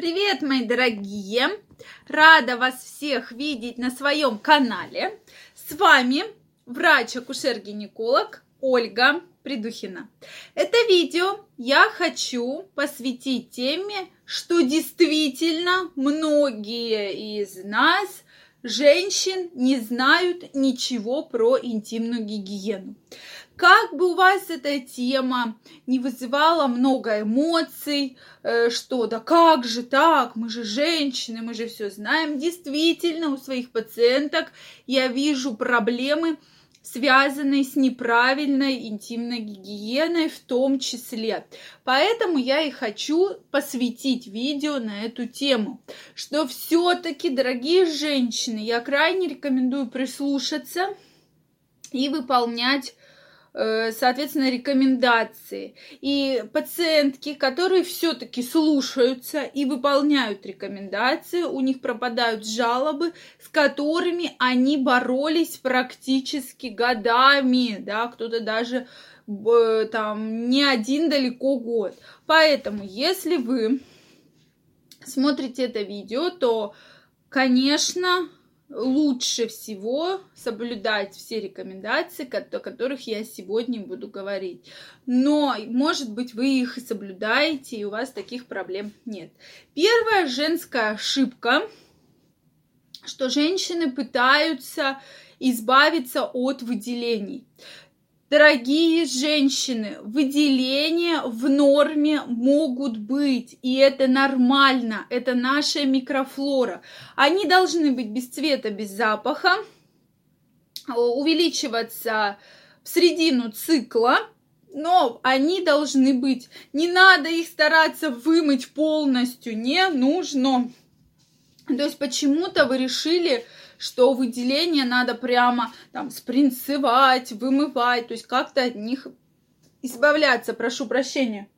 Привет, мои дорогие! Рада вас всех видеть на своем канале. С вами врач-акушер-гинеколог Ольга Придухина. Это видео я хочу посвятить теме, что действительно многие из нас, женщин, не знают ничего про интимную гигиену. Как бы у вас эта тема не вызывала много эмоций, э, что да как же так, мы же женщины, мы же все знаем. Действительно, у своих пациенток я вижу проблемы, связанные с неправильной интимной гигиеной в том числе. Поэтому я и хочу посвятить видео на эту тему, что все-таки, дорогие женщины, я крайне рекомендую прислушаться и выполнять соответственно, рекомендации. И пациентки, которые все-таки слушаются и выполняют рекомендации, у них пропадают жалобы, с которыми они боролись практически годами, да, кто-то даже там не один далеко год. Поэтому, если вы смотрите это видео, то, конечно, лучше всего соблюдать все рекомендации, о которых я сегодня буду говорить. Но, может быть, вы их и соблюдаете, и у вас таких проблем нет. Первая женская ошибка, что женщины пытаются избавиться от выделений. Дорогие женщины, выделения в норме могут быть, и это нормально, это наша микрофлора. Они должны быть без цвета, без запаха, увеличиваться в середину цикла, но они должны быть. Не надо их стараться вымыть полностью, не нужно. То есть почему-то вы решили, что выделение надо прямо там спринцевать, вымывать, то есть как-то от них избавляться, прошу прощения.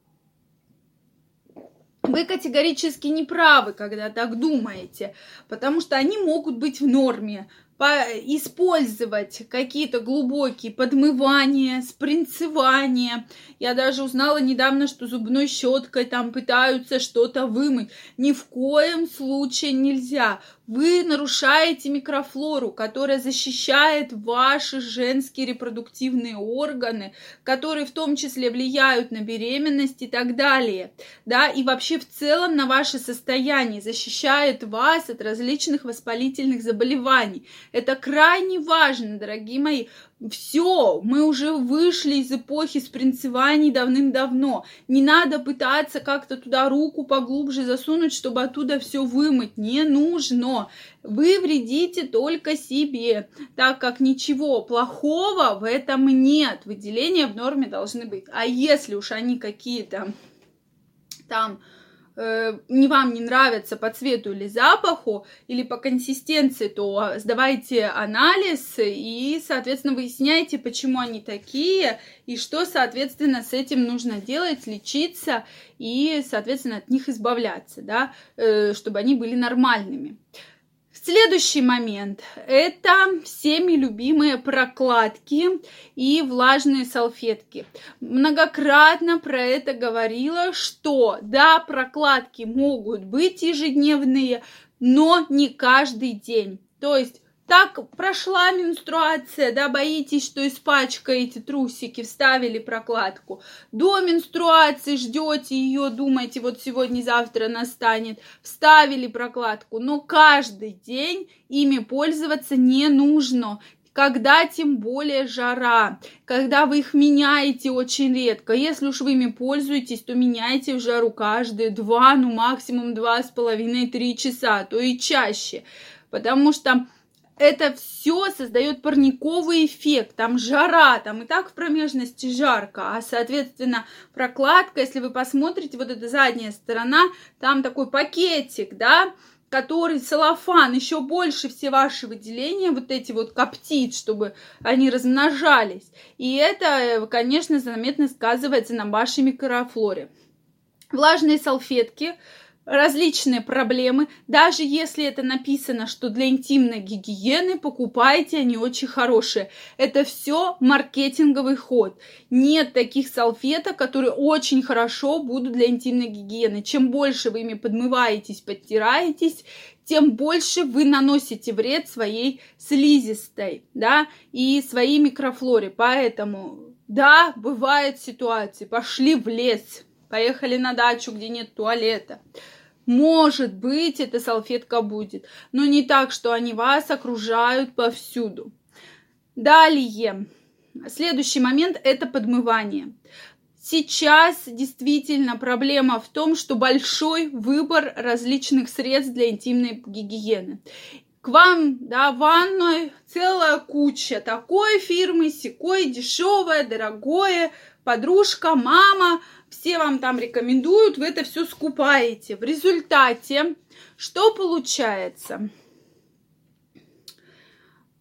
Вы категорически не правы, когда так думаете, потому что они могут быть в норме использовать какие-то глубокие подмывания, спринцевания. Я даже узнала недавно, что зубной щеткой там пытаются что-то вымыть. Ни в коем случае нельзя. Вы нарушаете микрофлору, которая защищает ваши женские репродуктивные органы, которые в том числе влияют на беременность и так далее. Да, и вообще в целом на ваше состояние, защищает вас от различных воспалительных заболеваний. Это крайне важно, дорогие мои. Все, мы уже вышли из эпохи спринцеваний давным-давно. Не надо пытаться как-то туда руку поглубже засунуть, чтобы оттуда все вымыть. Не нужно. Вы вредите только себе, так как ничего плохого в этом нет. Выделения в норме должны быть. А если уж они какие-то там э, не вам не нравится по цвету или запаху, или по консистенции, то сдавайте анализ и, соответственно, выясняйте, почему они такие, и что, соответственно, с этим нужно делать, лечиться и, соответственно, от них избавляться, да, э, чтобы они были нормальными. Следующий момент – это всеми любимые прокладки и влажные салфетки. Многократно про это говорила, что да, прокладки могут быть ежедневные, но не каждый день. То есть так прошла менструация, да, боитесь, что испачкаете трусики, вставили прокладку. До менструации ждете ее, думаете, вот сегодня-завтра настанет, вставили прокладку. Но каждый день ими пользоваться не нужно когда тем более жара, когда вы их меняете очень редко. Если уж вы ими пользуетесь, то меняйте в жару каждые два, ну максимум два с половиной-три часа, то и чаще. Потому что это все создает парниковый эффект, там жара, там и так в промежности жарко, а, соответственно, прокладка, если вы посмотрите, вот эта задняя сторона, там такой пакетик, да, который целлофан еще больше все ваши выделения вот эти вот коптит, чтобы они размножались. И это, конечно, заметно сказывается на вашей микрофлоре. Влажные салфетки различные проблемы. Даже если это написано, что для интимной гигиены покупайте, они очень хорошие. Это все маркетинговый ход. Нет таких салфеток, которые очень хорошо будут для интимной гигиены. Чем больше вы ими подмываетесь, подтираетесь, тем больше вы наносите вред своей слизистой, да, и своей микрофлоре. Поэтому, да, бывают ситуации, пошли в лес, поехали на дачу, где нет туалета. Может быть, эта салфетка будет, но не так, что они вас окружают повсюду. Далее, следующий момент – это подмывание. Сейчас действительно проблема в том, что большой выбор различных средств для интимной гигиены. К вам, да, ванной целая куча такой фирмы, секой, дешевое, дорогое, подружка, мама, все вам там рекомендуют, вы это все скупаете. В результате что получается?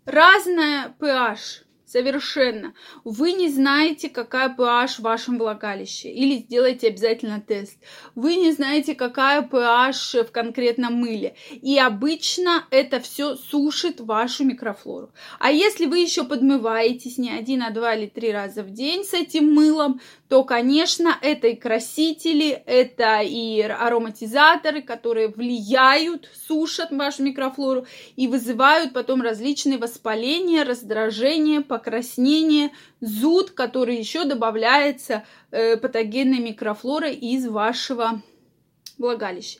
Разная pH Совершенно. Вы не знаете, какая pH в вашем влагалище. Или сделайте обязательно тест. Вы не знаете, какая pH в конкретном мыле. И обычно это все сушит вашу микрофлору. А если вы еще подмываетесь не один, а два или три раза в день с этим мылом, то, конечно, это и красители, это и ароматизаторы, которые влияют, сушат вашу микрофлору и вызывают потом различные воспаления, раздражения, покраснение, зуд, который еще добавляется э, патогенной микрофлорой из вашего влагалища.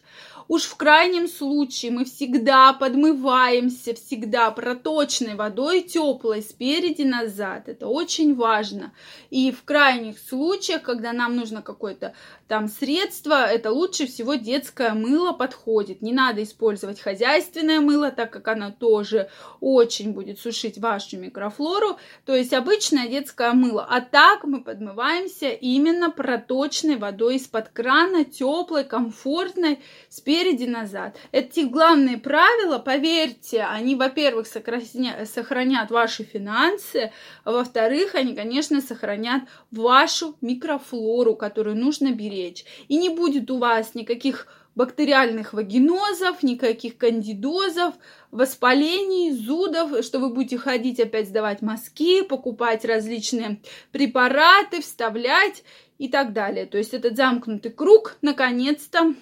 Уж в крайнем случае мы всегда подмываемся, всегда проточной водой теплой спереди назад. Это очень важно. И в крайних случаях, когда нам нужно какое-то там средство, это лучше всего детское мыло подходит. Не надо использовать хозяйственное мыло, так как оно тоже очень будет сушить вашу микрофлору. То есть обычное детское мыло. А так мы подмываемся именно проточной водой из-под крана, теплой, комфортной, спереди назад. Эти главные правила, поверьте, они, во-первых, сохранят ваши финансы, а во-вторых, они, конечно, сохранят вашу микрофлору, которую нужно беречь. И не будет у вас никаких бактериальных вагинозов, никаких кандидозов, воспалений, зудов, что вы будете ходить опять сдавать мазки, покупать различные препараты, вставлять и так далее. То есть этот замкнутый круг наконец-то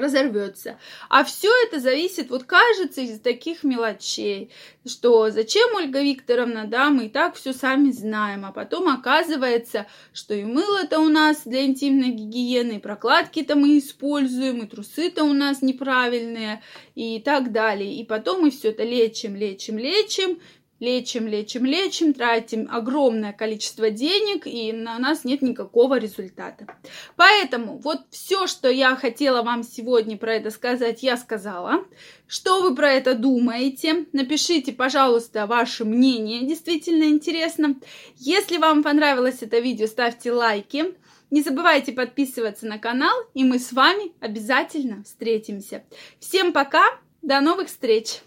разорвется. А все это зависит, вот кажется, из таких мелочей, что зачем, Ольга Викторовна, да, мы и так все сами знаем, а потом оказывается, что и мыло-то у нас для интимной гигиены, и прокладки-то мы используем, и трусы-то у нас неправильные, и так далее. И потом мы все это лечим, лечим, лечим, лечим, лечим, лечим, тратим огромное количество денег, и на нас нет никакого результата. Поэтому вот все, что я хотела вам сегодня про это сказать, я сказала. Что вы про это думаете? Напишите, пожалуйста, ваше мнение, действительно интересно. Если вам понравилось это видео, ставьте лайки. Не забывайте подписываться на канал, и мы с вами обязательно встретимся. Всем пока, до новых встреч!